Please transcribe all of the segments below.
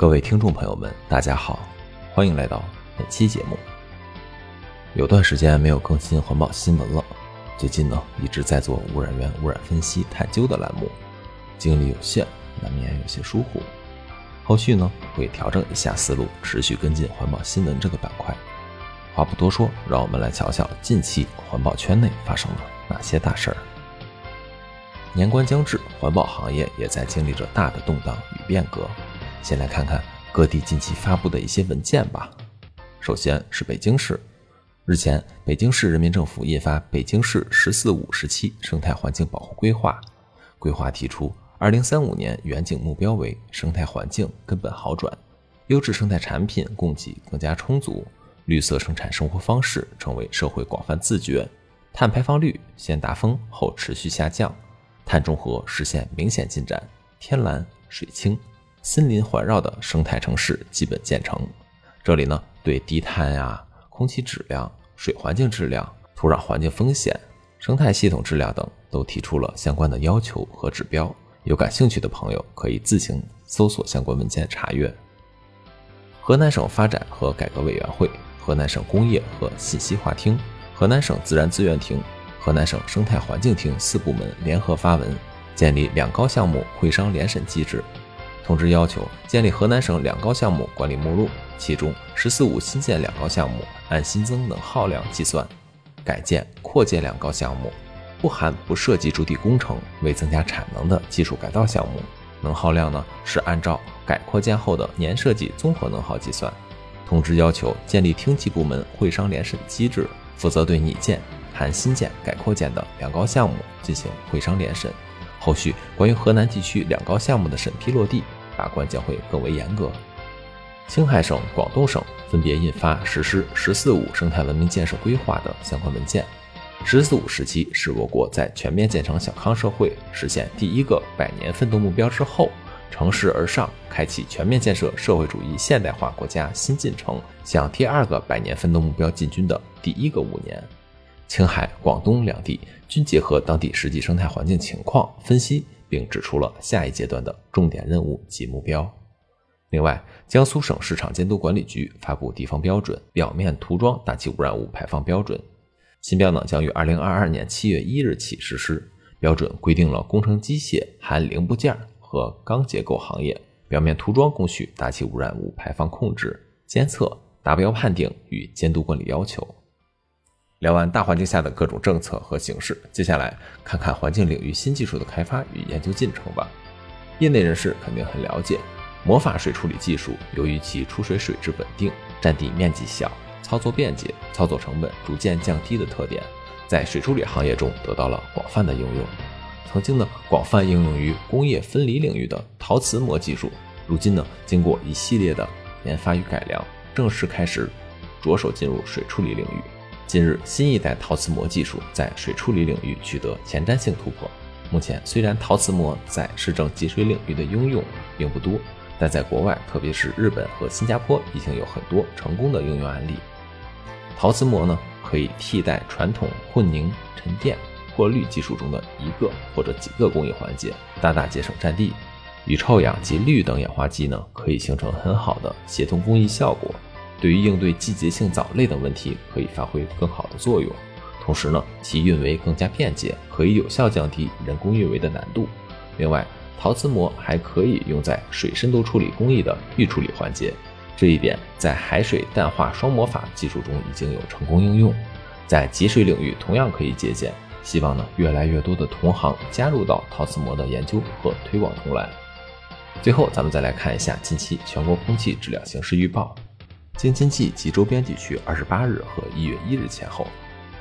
各位听众朋友们，大家好，欢迎来到本期节目。有段时间没有更新环保新闻了，最近呢一直在做污染源污染分析探究的栏目，精力有限，难免有些疏忽。后续呢会调整一下思路，持续跟进环保新闻这个板块。话不多说，让我们来瞧瞧近期环保圈内发生了哪些大事儿。年关将至，环保行业也在经历着大的动荡与变革。先来看看各地近期发布的一些文件吧。首先是北京市，日前，北京市人民政府印发《北京市“十四五”时期生态环境保护规划》，规划提出。二零三五年远景目标为生态环境根本好转，优质生态产品供给更加充足，绿色生产生活方式成为社会广泛自觉，碳排放率先达峰后持续下降，碳中和实现明显进展，天蓝水清、森林环绕的生态城市基本建成。这里呢，对低碳呀、空气质量、水环境质量、土壤环境风险、生态系统质量等都提出了相关的要求和指标。有感兴趣的朋友可以自行搜索相关文件查阅。河南省发展和改革委员会、河南省工业和信息化厅、河南省自然资源厅、河南省生态环境厅四部门联合发文，建立两高项目会商联审机制。通知要求建立河南省两高项目管理目录，其中“十四五”新建两高项目按新增能耗量计算，改建、扩建两高项目。不含不涉及主体工程未增加产能的技术改造项目，能耗量呢是按照改扩建后的年设计综合能耗计算。通知要求建立厅级部门会商联审机制，负责对拟建、含新建、改扩建的两高项目进行会商联审。后续关于河南地区两高项目的审批落地把关将会更为严格。青海省、广东省分别印发实施“十四五”生态文明建设规划的相关文件。“十四五”时期是我国在全面建成小康社会、实现第一个百年奋斗目标之后，乘势而上，开启全面建设社会主义现代化国家新进程，向第二个百年奋斗目标进军的第一个五年。青海、广东两地均结合当地实际生态环境情况分析，并指出了下一阶段的重点任务及目标。另外，江苏省市场监督管理局发布地方标准，表面涂装大气污染物排放标准。新标呢将于二零二二年七月一日起实施。标准规定了工程机械、含零部件和钢结构行业表面涂装工序大气污染物排放控制、监测、达标判定与监督管理要求。聊完大环境下的各种政策和形势，接下来看看环境领域新技术的开发与研究进程吧。业内人士肯定很了解，魔法水处理技术由于其出水水质稳定、占地面积小。操作便捷、操作成本逐渐降低的特点，在水处理行业中得到了广泛的应用。曾经呢，广泛应用于工业分离领域的陶瓷膜技术，如今呢，经过一系列的研发与改良，正式开始着手进入水处理领域。近日，新一代陶瓷膜技术在水处理领域取得前瞻性突破。目前，虽然陶瓷膜在市政集水领域的应用并不多，但在国外，特别是日本和新加坡，已经有很多成功的应用案例。陶瓷膜呢，可以替代传统混凝、沉淀、过滤技术中的一个或者几个工艺环节，大大节省占地。与臭氧及氯等氧化剂呢，可以形成很好的协同工艺效果。对于应对季节性藻类等问题，可以发挥更好的作用。同时呢，其运维更加便捷，可以有效降低人工运维的难度。另外，陶瓷膜还可以用在水深度处理工艺的预处理环节。这一点在海水淡化双膜法技术中已经有成功应用，在集水领域同样可以借鉴。希望呢，越来越多的同行加入到陶瓷膜的研究和推广中来。最后，咱们再来看一下近期全国空气质量形势预报。京津冀及周边地区二十八日和一月一日前后，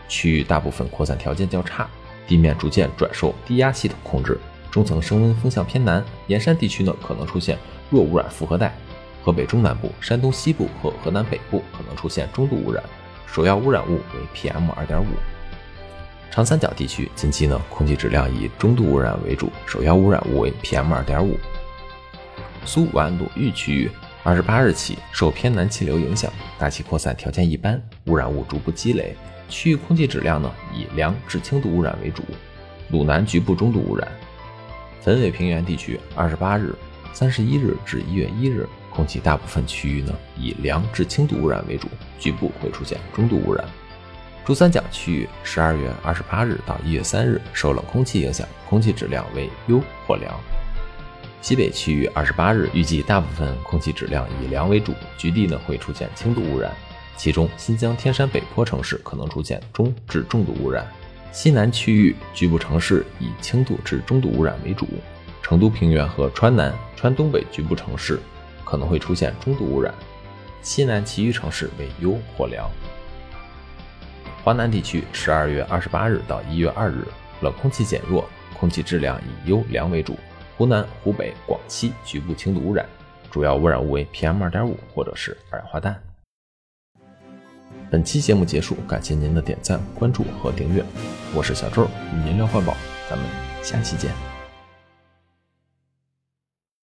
区域大部分扩散条件较差，地面逐渐转受低压系统控制，中层升温风向偏南，沿山地区呢可能出现弱污染复合带。河北中南部、山东西部和河南北部可能出现中度污染，首要污染物为 PM 二点五。长三角地区近期呢，空气质量以中度污染为主，首要污染物为 PM 二点五。苏皖鲁豫区域二十八日起受偏南气流影响，大气扩散条件一般，污染物逐步积累，区域空气质量呢以良至轻度污染为主，鲁南局部中度污染。汾渭平原地区二十八日。三十一日至一月一日，空气大部分区域呢以良至轻度污染为主，局部会出现中度污染。珠三角区域十二月二十八日到一月三日受冷空气影响，空气质量为优或良。西北区域二十八日预计大部分空气质量以良为主，局地呢会出现轻度污染，其中新疆天山北坡城市可能出现中至重度污染。西南区域局部城市以轻度至中度污染为主，成都平原和川南、川东北局部城市可能会出现中度污染，西南其余城市为优或良。华南地区十二月二十八日到一月二日冷空气减弱，空气质量以优良为主，湖南、湖北、广西局部轻度污染，主要污染物为 PM 二点五或者是二氧化氮。本期节目结束，感谢您的点赞、关注和订阅。我是小周，与您聊环保，咱们下期见。